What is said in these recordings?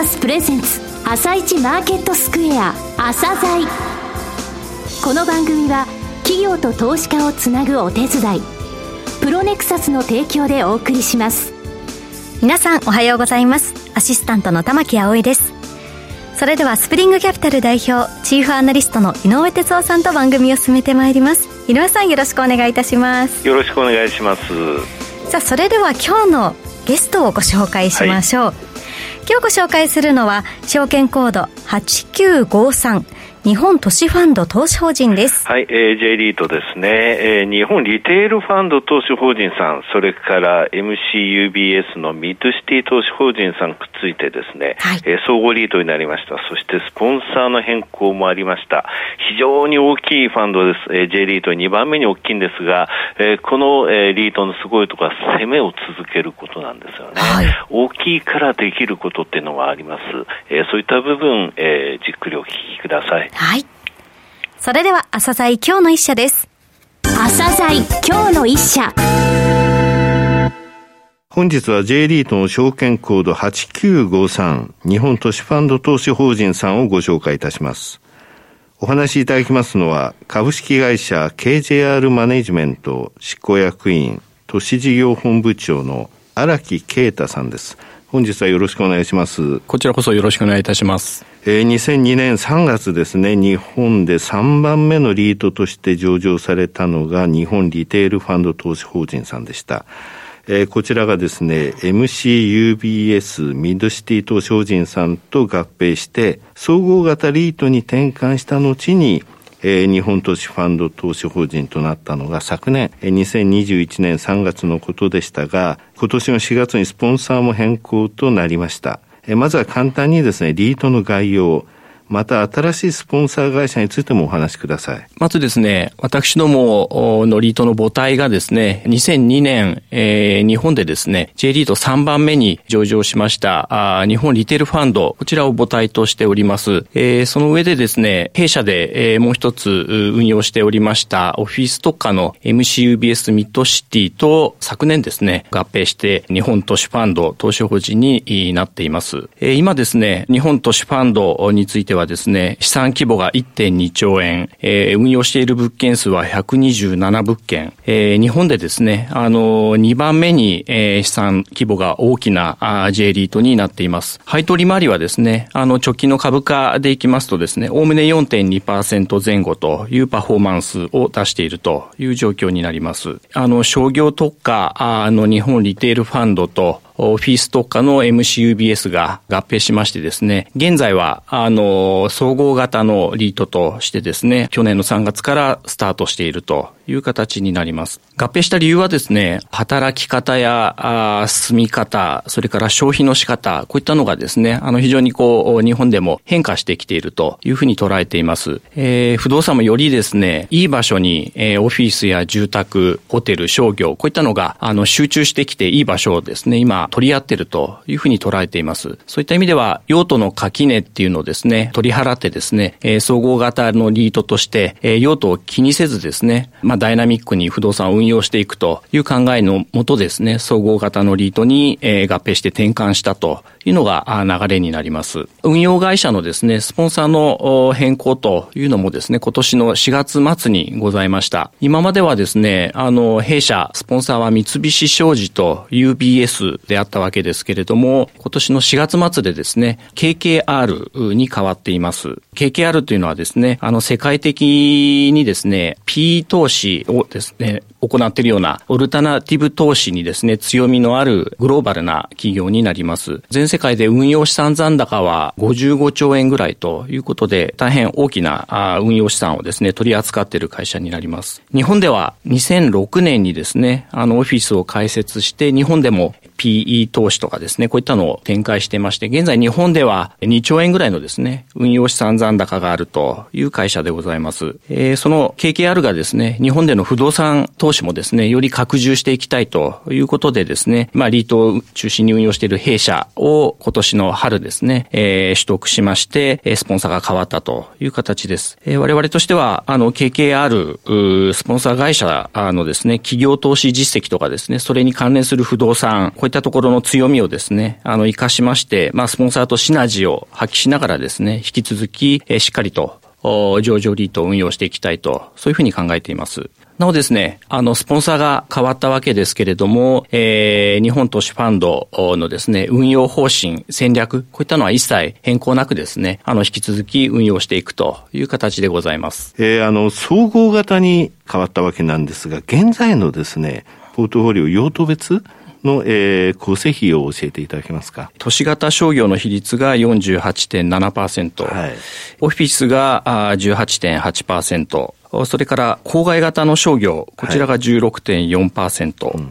サスプレゼンツ朝一マーケットスクエア朝鮮。この番組は企業と投資家をつなぐお手伝いプロネクサスの提供でお送りします。皆さんおはようございます。アシスタントの玉木葵です。それではスプリングキャピタル代表チーフアナリストの井上哲夫さんと番組を進めてまいります。井上さんよろしくお願いいたします。よろしくお願いします。さあそれでは今日のゲストをご紹介しましょう、はい、今日ご紹介するのは証券コード8953日本都市ファンド投資法人です。はい、えー、J リートですね、えー、日本リテールファンド投資法人さん、それから MCUBS のミッドシティ投資法人さんくっついてですね、はい、えー、総合リートになりました。そしてスポンサーの変更もありました。非常に大きいファンドです。えー、J リート2番目に大きいんですが、えー、この、えー、リートのすごいところは攻めを続けることなんですよね。はい、大きいからできることっていうのがあります。えー、そういった部分、えー、じっくりお聞きください。はい。それでは、朝鮮今日の一社です。朝鮮今日の一社。本日は J リートの証券コード8953日本都市ファンド投資法人さんをご紹介いたします。お話しいただきますのは株式会社 KJR マネジメント執行役員都市事業本部長の荒木啓太さんです。本日はよろしくお願いします。こちらこそよろしくお願いいたします。えー、2002年3月ですね、日本で3番目のリートとして上場されたのが日本リテールファンド投資法人さんでした。えー、こちらがですね、MCUBS ミッドシティ投資法人さんと合併して、総合型リートに転換した後に、えー、日本投資ファンド投資法人となったのが昨年、えー、2021年3月のことでしたが、今年の4月にスポンサーも変更となりました。まずは簡単にですね、リートの概要、また新しいスポンサー会社についてもお話しください。まずですね、私どものリートの母体がですね、2002年、えー、日本でですね、J リート3番目に上場しましたあ日本リテールファンド、こちらを母体としております。えー、その上でですね、弊社で、えー、もう一つ運用しておりましたオフィス特化の MCUBS ミッドシティと昨年ですね、合併して日本都市ファンド投資法人になっています。えー、今ですね、日本都市ファンドについてははですね、資産規模が1.2兆円、えー、運用している物件数は127物件、えー、日本でですね、あの、2番目に、えー、資産規模が大きなあ J リートになっています。配当利回りはですね、あの、直近の株価でいきますとですね、おおむね4.2%前後というパフォーマンスを出しているという状況になります。あの、商業特化あの日本リテールファンドとオフィス特化の MCUBS が合併しましてですね、現在は、あの、総合型のリートとしてですね、去年の3月からスタートしているという形になります。合併した理由はですね、働き方やあ住み方、それから消費の仕方、こういったのがですね、あの非常にこう、日本でも変化してきているというふうに捉えています。えー、不動産もよりですね、いい場所に、えー、オフィスや住宅、ホテル、商業、こういったのが、あの、集中してきていい場所をですね、今、取り合っているというふうに捉えています。そういった意味では、用途の垣根っていうのをですね、取り払ってですね、えー、総合型のリートとして、えー、用途を気にせずですね、まあ、ダイナミックに不動産を運用していくという考えのもとですね、総合型のリートに、えー、合併して転換したというのが流れになります。運用会社のですね、スポンサーの変更というのもですね、今年の4月末にございました。今まではですね、あの、弊社、スポンサーは三菱商事と UBS であったわけですけれども、今年の4月末でですね、KKR に変わっています。KKR というのはですね、あの、世界的にですね、P 投資をですね、行っているようなオルタナティブ投資にですね、強みのあるグローバルな企業になります。全世界で運用資産残高は55兆円ぐらいということで、大変大きな運用資産をですね、取り扱っている会社になります。日本では2006年にですね、あのオフィスを開設して、日本でも PE 投資とかですね、こういったのを展開してまして、現在日本では2兆円ぐらいのですね、運用資産残高があるという会社でございます。えー、その KKR がですね、日本での不動産投資もですね、より拡充していきたいということでですね、まあ、リートを中心に運用している弊社を今年の春ですね、えー、取得しまして、スポンサーが変わったという形です。えー、我々としては、あの、KKR、スポンサー会社のですね、企業投資実績とかですね、それに関連する不動産、こういったところの強みをですね、あの、活かしまして、まあ、スポンサーとシナジーを発揮しながらですね、引き続き、えー、しっかりと、上場リートを運用していきたいと、そういうふうに考えています。なおですね、あの、スポンサーが変わったわけですけれども、えー、日本投資ファンドのですね、運用方針、戦略、こういったのは一切変更なくですね、あの、引き続き運用していくという形でございます。えー、あの、総合型に変わったわけなんですが、現在のですね、ポートフォリオ用途別の、えー、構成比を教えていただけますか？都市型商業の比率が48.7%、はい、オフィスが18.8%、それから郊外型の商業、こちらが16.4%、はいうん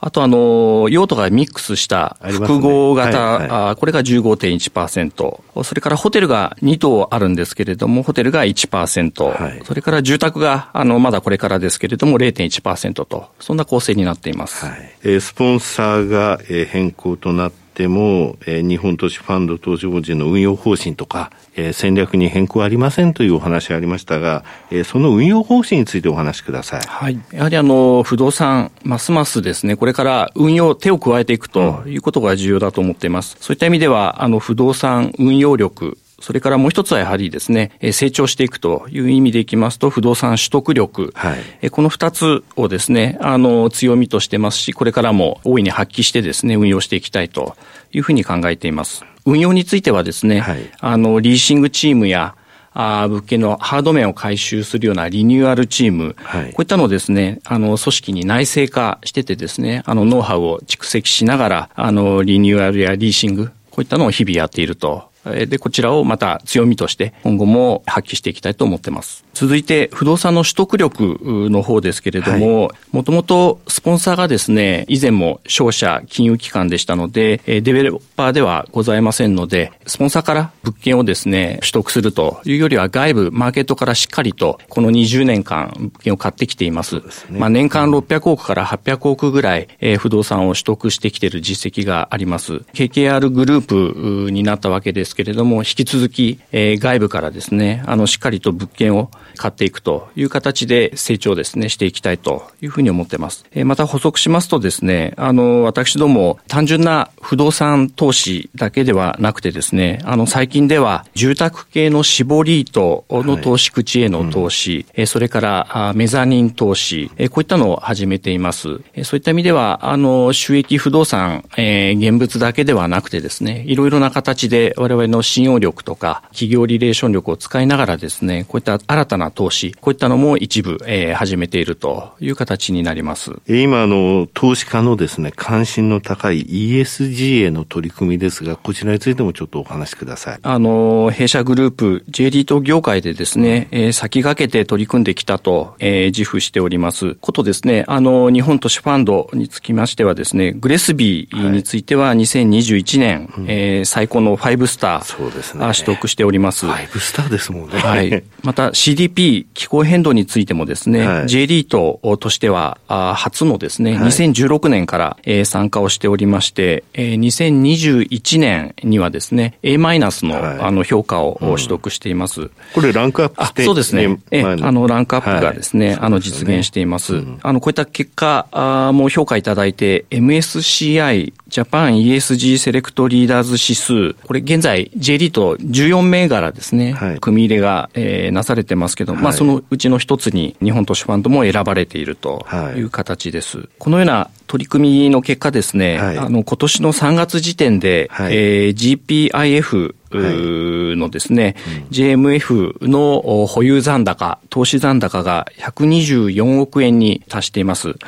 あとあの、用途がミックスした複合型、ねはいはい、これが15.1%。それからホテルが2棟あるんですけれども、ホテルが1%。はい、それから住宅が、あの、まだこれからですけれども0.1%と、そんな構成になっています。はい、えー、スポンサーが変更となってても、えー、日本投資ファンド投資法人の運用方針とか、えー、戦略に変更ありませんというお話がありましたが、えー、その運用方針についてお話しください。はい。やはりあの、不動産、ますますですね、これから運用、手を加えていくということが重要だと思っています。うん、そういった意味では、あの、不動産運用力、それからもう一つはやはりですね、成長していくという意味でいきますと、不動産取得力。はい、この二つをですね、あの、強みとしてますし、これからも大いに発揮してですね、運用していきたいというふうに考えています。運用についてはですね、はい、あの、リーシングチームや、あ物件のハード面を回収するようなリニューアルチーム、はい、こういったのをですね、あの、組織に内製化しててですね、あの、ノウハウを蓄積しながら、あの、リニューアルやリーシング、こういったのを日々やっているとで、こちらをまた強みとして今後も発揮していきたいと思ってます。続いて、不動産の取得力の方ですけれども、もともとスポンサーがですね、以前も商社、金融機関でしたので、デベロッパーではございませんので、スポンサーから物件をですね、取得するというよりは外部、マーケットからしっかりと、この20年間、物件を買ってきています。すね、まあ年間600億から800億ぐらい、え不動産を取得してきている実績があります。KKR グループになったわけですけれども、引き続き、え外部からですね、あの、しっかりと物件を買っていくという形で成長ですね、していきたいというふうに思っています。えまた補足しますとですね、あの、私ども単純な不動産投資だけではなくてですね、あの、最近では住宅系の絞り糸の投資口への投資、はいうん、それからメザニン投資、こういったのを始めています。そういった意味では、あの、収益不動産、えー、現物だけではなくてですね、いろいろな形で我々の信用力とか企業リレーション力を使いながらですね、こういった新たな投資、こういったのも一部、えー、始めているという形になります。今、あの、投資家のですね、関心の高い ESG への取り組みですが、こちらについてもちょっとお話しください。あの、弊社グループ、J リート業界でですね、えー、先駆けて取り組んできたと、えー、自負しております。ことですね、あの、日本都市ファンドにつきましてはですね、グレスビーについては2021年、はい、えー、最高の5スター、そうですね、取得しております。5スターですもんね。はい。また CDP、気候変動についてもですね、はい、J リートとしては、あ初のですね、はい、2016年から、えー、参加をしておりまして、えー、2021年にはですね、A マイナスの、はい、あの評価を取得しています。うん、これランクアップしてそうですね。えー、あの、ランクアップがですね、はい、あの、実現しています。うん、あの、こういった結果あも評価いただいて、MSCI ジャパン ESG セレクトリーダーズ指数、これ現在 J リート14銘柄ですね、はい、組み入れが、えー、なされてますけど、はい、まあそのうちの一つに日本投資ファンドも選ばれているとい。う形です。はい、このような取り組みの結果ですね、はい、あの、今年の3月時点で、はい、えー、GPIF のですね、はいうん、JMF の保有残高、投資残高が124億円に達しています。はい、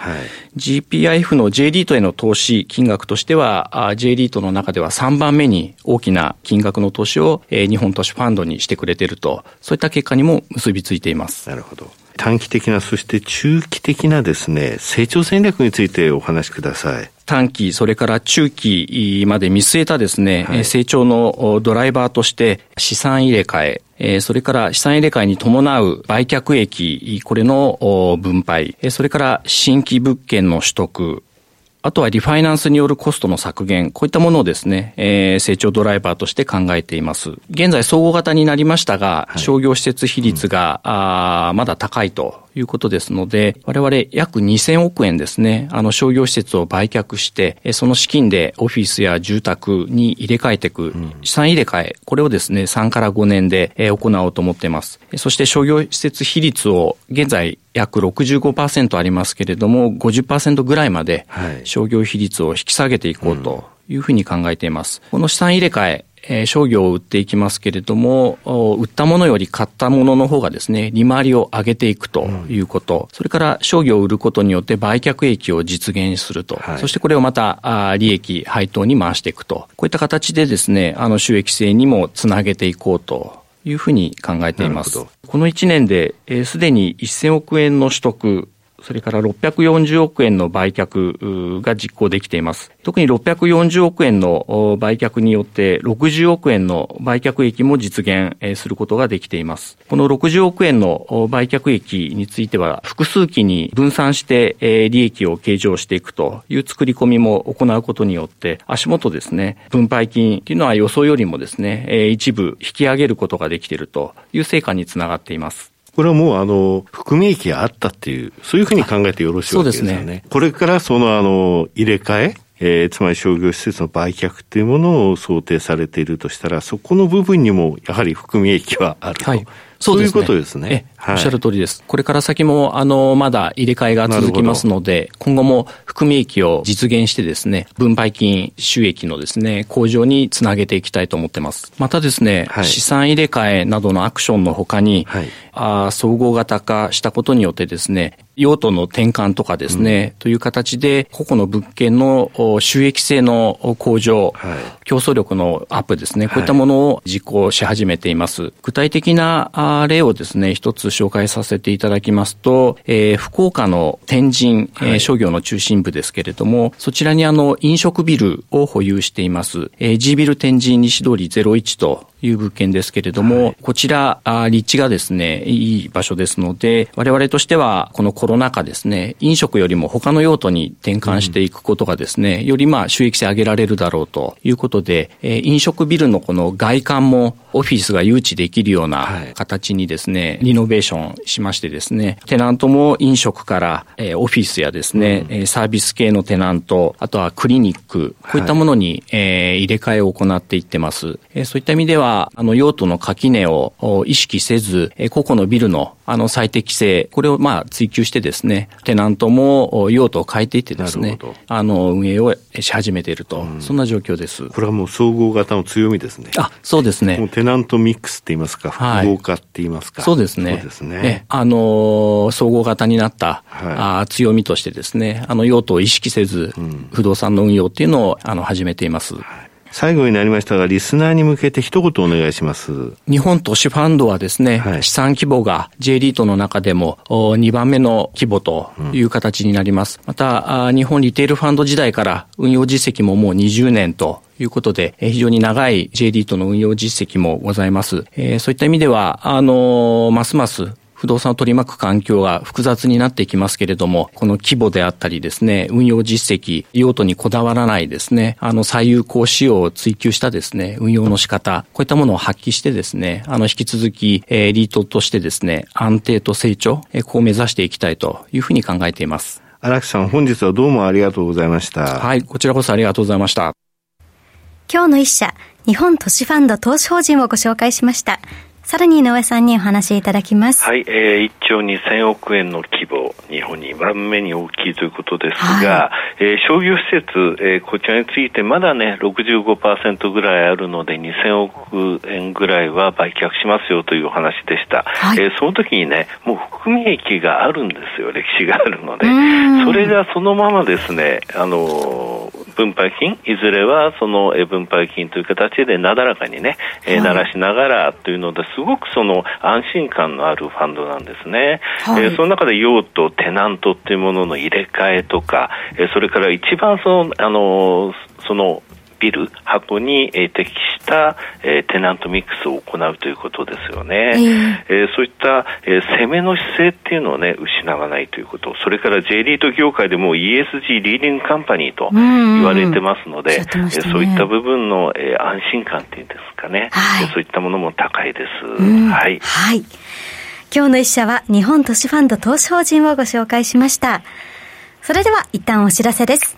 GPIF の J リートへの投資金額としては、J リートの中では3番目に大きな金額の投資を、えー、日本投資ファンドにしてくれていると、そういった結果にも結びついています。なるほど。短期的な、そして中期的なですね、成長戦略についてお話しください。短期、それから中期まで見据えたですね、はい、成長のドライバーとして資産入れ替え、それから資産入れ替えに伴う売却益、これの分配、それから新規物件の取得、あとはリファイナンスによるコストの削減、こういったものをですね、えー、成長ドライバーとして考えています。現在総合型になりましたが、はい、商業施設比率が、うん、あまだ高いと。いいうことですので、我々約2000億円ですね、あの商業施設を売却して、その資金でオフィスや住宅に入れ替えていく、資産入れ替え、これをですね、3から5年で行おうと思っています。そして商業施設比率を現在約65%ありますけれども、50%ぐらいまで商業比率を引き下げていこうというふうに考えています。この資産入れ替え、えー、商業を売っていきますけれども、売ったものより買ったものの方がですね、利回りを上げていくということ、うん、それから商業を売ることによって売却益を実現すると、はい、そしてこれをまたあ利益配当に回していくと、こういった形でですね、あの収益性にもつなげていこうと。いうふうに考えています。この1年で、す、えー、で、に1000億円の取得、それから640億円の売却が実行できています。特に640億円の売却によって60億円の売却益も実現することができています。この60億円の売却益については複数期に分散して利益を計上していくという作り込みも行うことによって足元ですね、分配金というのは予想よりもですね、一部引き上げることができているという成果につながっています。これはもうあの、含み益があったっていう、そういうふうに考えてよろしいわけですよね。ねこれからそのあの、入れ替え、えー、つまり商業施設の売却っていうものを想定されているとしたら、そこの部分にもやはり含み益はあると。はいそういうことですね。はい、おっしゃる通りです。これから先も、あの、まだ入れ替えが続きますので、今後も含み益を実現してですね、分配金収益のですね、向上につなげていきたいと思ってます。またですね、はい、資産入れ替えなどのアクションの他に、はい、あ総合型化したことによってですね、用途の転換とかですね、うん、という形で、個々の物件の収益性の向上、はい、競争力のアップですね、こういったものを実行し始めています。具体的な例をですね、一つ紹介させていただきますと、えー、福岡の天神、はい、商業の中心部ですけれども、そちらにあの飲食ビルを保有しています、えー、G ビル天神西通り01という物件ですけれども、はい、こちら、立地がですね、いい場所ですので、我々としては、このコロナ禍ですね、飲食よりも他の用途に転換していくことがですね、うん、よりまあ収益性上げられるだろうということで、え飲食ビルのこの外観もオフィスが誘致できるような形にですね、はい、リノベーションしましてですね、テナントも飲食から、えオフィスやですね、うん、サービス系のテナント、あとはクリニック、こういったものに、え入れ替えを行っていってます。えそういった意味では、は、あの、用途の垣根を意識せず、個々のビルの、あの、最適性、これをまあ追求してですね、テナントも用途を変えていってですね、あの、運営をし始めていると、うん、そんな状況です。これはもう総合型の強みですね。あ、そうですね。もうテナントミックスって言いますか、複合化って言いますか。はい、そうですね。そうですね。あの、総合型になった、はい、あ強みとしてですね、あの、用途を意識せず、うん、不動産の運用っていうのを、あの、始めています。はい最後になりましたが、リスナーに向けて一言お願いします。日本投資ファンドはですね、はい、資産規模が J リートの中でも2番目の規模という形になります。うん、また、日本リテールファンド時代から運用実績ももう20年ということで、非常に長い J リートの運用実績もございます。えー、そういった意味では、あのー、ますます不動産を取り巻く環境が複雑になっていきますけれども、この規模であったりですね、運用実績、用途にこだわらないですね、あの最有効使用を追求したですね、運用の仕方、こういったものを発揮してですね、あの引き続き、えー、リートとしてですね、安定と成長、えー、こう目指していきたいというふうに考えています。荒木さん、本日はどうもありがとうございました。はい、こちらこそありがとうございました。今日の一社、日本都市ファンド投資法人をご紹介しました。さらに井上さんにお話しいただきます。はい、えー、1兆2000億円の規模、日本2番目に大きいということですが、はい、えー、商業施設、えー、こちらについてまだね、65%ぐらいあるので、2000億円ぐらいは売却しますよというお話でした。はい、えー、その時にね、もう含み益があるんですよ、歴史があるので。それがそのままですね、あの分配金、いずれはその分配金という形でなだらかにね、えー、鳴らしながらというので、すごくその安心感のあるファンドなんですね。はい、えー、その中で用途、テナントっていうものの入れ替えとか、えー、それから一番その、あのそのビル、箱に、えー、適した、えー、テナントミックスを行うということですよね。えー、えー、そういった、えー、攻めの姿勢っていうのをね、失わないということ。それから J リート業界でも ESG リーディングカンパニーと言われてますので、うんうんね、そういった部分の、えー、安心感っていうんですかね、はい、そういったものも高いです。はい。はい今日の一社は日本都市ファンド投資法人をご紹介しました。それでは一旦お知らせです。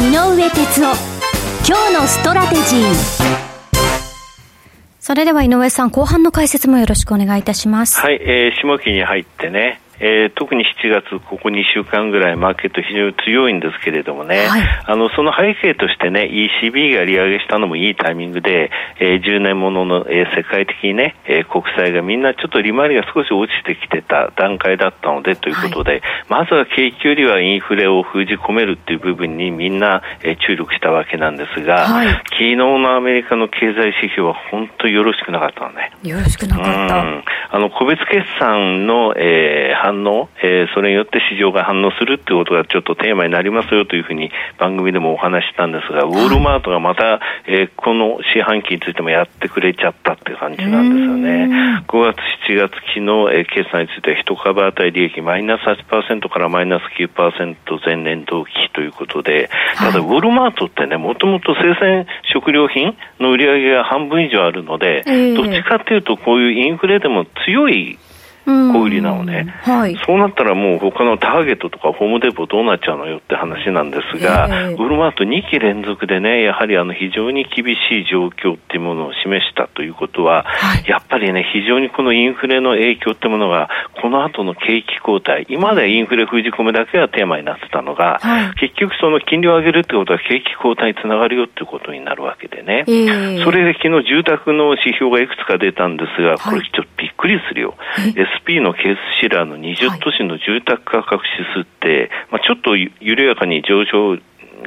井上哲夫今日のストラテジーそれでは井上さん、後半の解説もよろしくお願いいたします。はい、えー、下期に入ってね、えー、特に7月、ここ2週間ぐらい、マーケット非常に強いんですけれどもね、はい、あのその背景としてね、ECB が利上げしたのもいいタイミングで、えー、10年ものの、えー、世界的にね、えー、国債がみんなちょっと利回りが少し落ちてきてた段階だったのでということで、はい、まずは景気よりはインフレを封じ込めるっていう部分にみんな、えー、注力したわけなんですが、はい、昨日のアメリカの経済指標は本当よろしくなかったのね。よろしくなかった。あの個別決算の、えー、反応、えー、それによって市場が反応するっていうことがちょっとテーマになりますよというふうに番組でもお話したんですが、ウォールマートがまた、えー、この四半期についてもやってくれちゃったっていう感じなんですよね。5月、7月期の、えー、決算については1株当たり利益マイナス8%からマイナス9%前年同期ということで、ただウォールマートってね、もともと生鮮食料品の売り上げが半分以上あるので、どっちかっていうとこういうインフレでも強い小売りなのね、はい、そうなったらもう他のターゲットとかホームデポどうなっちゃうのよって話なんですが、えー、ウルマート2期連続でね、やはりあの非常に厳しい状況っていうものを示したということは、はい、やっぱりね、非常にこのインフレの影響っていうものが、この後の景気後退、今までインフレ封じ込めだけがテーマになってたのが、はい、結局その金利を上げるってことは景気後退につながるよっていうことになるわけでね、えー、それで昨日住宅の指標がいくつか出たんですが、これちょっとびっくりするよ。SP のケースシラーの20都市の住宅価格指数って、まあ、ちょっと緩やかに上昇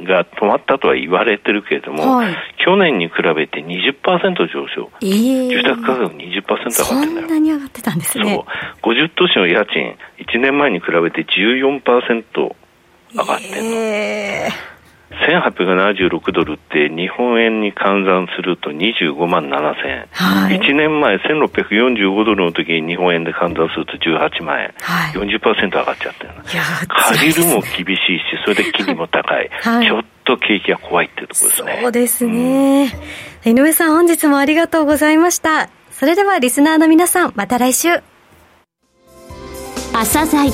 が止まったとは言われてるけれども、はい、去年に比べて20%上昇、えー、住宅価格20%上がってんだよ。そんなに上がってたんですね。そう。50都市の家賃、1年前に比べて14%上がってんの。えー1876ドルって日本円に換算すると25万7000円、はい、1年前1645ドルの時に日本円で換算すると18万円、はい、40%上がっちゃってる借りるも厳しいしそれで金利も高い、はい、ちょっと景気が怖いっていうところですね。そうですね、うん、井上さん本日もありがとうございました。それではリスナーの皆さんまた来週。朝鮮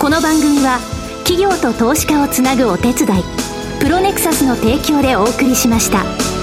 この番組は企業と投資家をつなぐお手伝いプロネクサスの提供でお送りしました。